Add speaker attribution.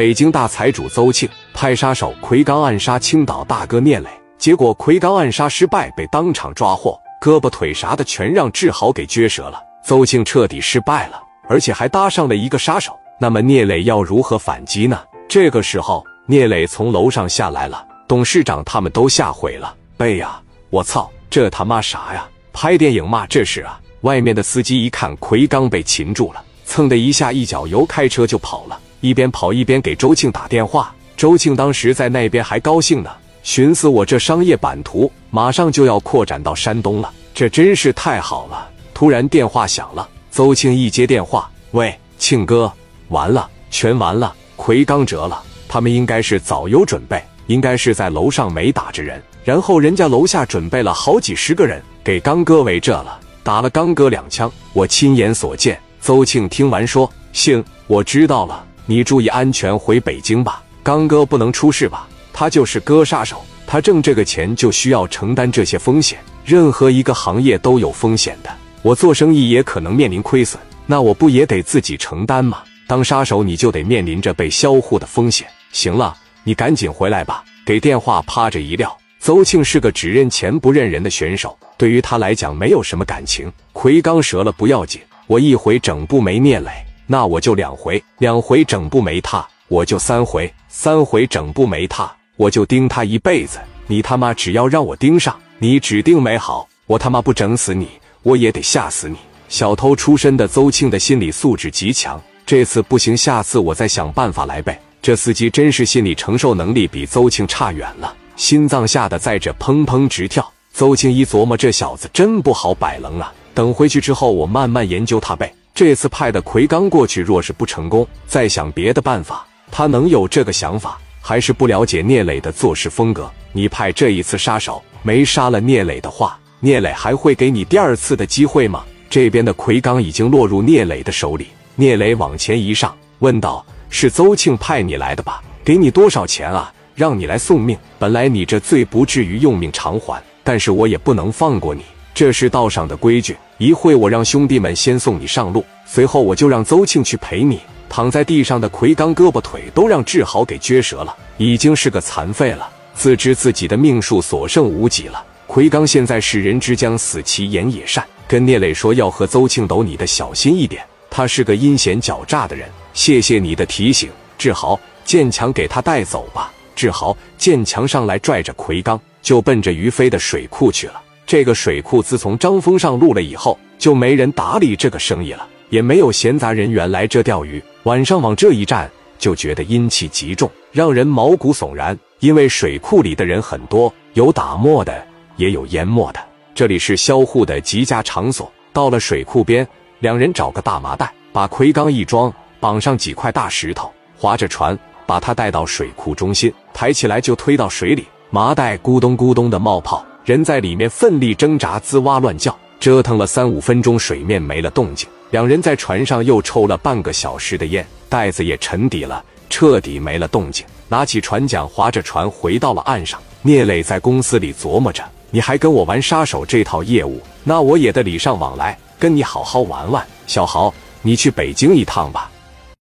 Speaker 1: 北京大财主邹庆派杀手奎刚暗杀青岛大哥聂磊，结果奎刚暗杀失败，被当场抓获，胳膊腿啥的全让志豪给撅折了。邹庆彻底失败了，而且还搭上了一个杀手。那么聂磊要如何反击呢？这个时候，聂磊从楼上下来了，董事长他们都吓毁了。背呀！我操，这他妈啥呀？拍电影吗？这是啊！外面的司机一看奎刚被擒住了，蹭的一下一脚油开车就跑了，一边跑一边给周庆打电话。周庆当时在那边还高兴呢，寻思我这商业版图马上就要扩展到山东了，这真是太好了。突然电话响了，邹庆一接电话，喂，庆哥。完了，全完了！奎刚折了，他们应该是早有准备，应该是在楼上没打着人，然后人家楼下准备了好几十个人给刚哥围着了，打了刚哥两枪。我亲眼所见。邹庆听完说：“行，我知道了，你注意安全，回北京吧。刚哥不能出事吧？他就是哥杀手，他挣这个钱就需要承担这些风险。任何一个行业都有风险的，我做生意也可能面临亏损，那我不也得自己承担吗？”当杀手，你就得面临着被销户的风险。行了，你赶紧回来吧。给电话，趴着一撂。邹庆是个只认钱不认人的选手，对于他来讲没有什么感情。奎刚折了不要紧，我一回整不没聂磊，那我就两回，两回整不没他，我就三回，三回整不没他，我就盯他一辈子。你他妈只要让我盯上，你指定没好。我他妈不整死你，我也得吓死你。小偷出身的邹庆的心理素质极强。这次不行，下次我再想办法来呗。这司机真是心理承受能力比邹庆差远了，心脏吓得在这砰砰直跳。邹庆一琢磨，这小子真不好摆棱啊。等回去之后，我慢慢研究他呗。这次派的奎刚过去，若是不成功，再想别的办法。他能有这个想法，还是不了解聂磊的做事风格。你派这一次杀手没杀了聂磊的话，聂磊还会给你第二次的机会吗？这边的奎刚已经落入聂磊的手里。聂磊往前一上，问道：“是邹庆派你来的吧？给你多少钱啊？让你来送命？本来你这罪不至于用命偿还，但是我也不能放过你，这是道上的规矩。一会我让兄弟们先送你上路，随后我就让邹庆去陪你。”躺在地上的奎刚胳膊腿都让志豪给撅折了，已经是个残废了，自知自己的命数所剩无几了。奎刚现在是人之将死，其言也善，跟聂磊说要和邹庆斗，你的小心一点。他是个阴险狡诈的人，谢谢你的提醒，志豪。建强给他带走吧。志豪，建强上来拽着奎刚就奔着于飞的水库去了。这个水库自从张峰上路了以后，就没人打理这个生意了，也没有闲杂人员来这钓鱼。晚上往这一站，就觉得阴气极重，让人毛骨悚然。因为水库里的人很多，有打磨的，也有淹没的。这里是销户的极佳场所。到了水库边。两人找个大麻袋，把奎刚一装，绑上几块大石头，划着船把他带到水库中心，抬起来就推到水里。麻袋咕咚咕咚的冒泡，人在里面奋力挣扎，滋哇乱叫，折腾了三五分钟，水面没了动静。两人在船上又抽了半个小时的烟，袋子也沉底了，彻底没了动静。拿起船桨，划着船回到了岸上。聂磊在公司里琢磨着：你还跟我玩杀手这套业务，那我也得礼尚往来。跟你好好玩玩，小豪，你去北京一趟吧。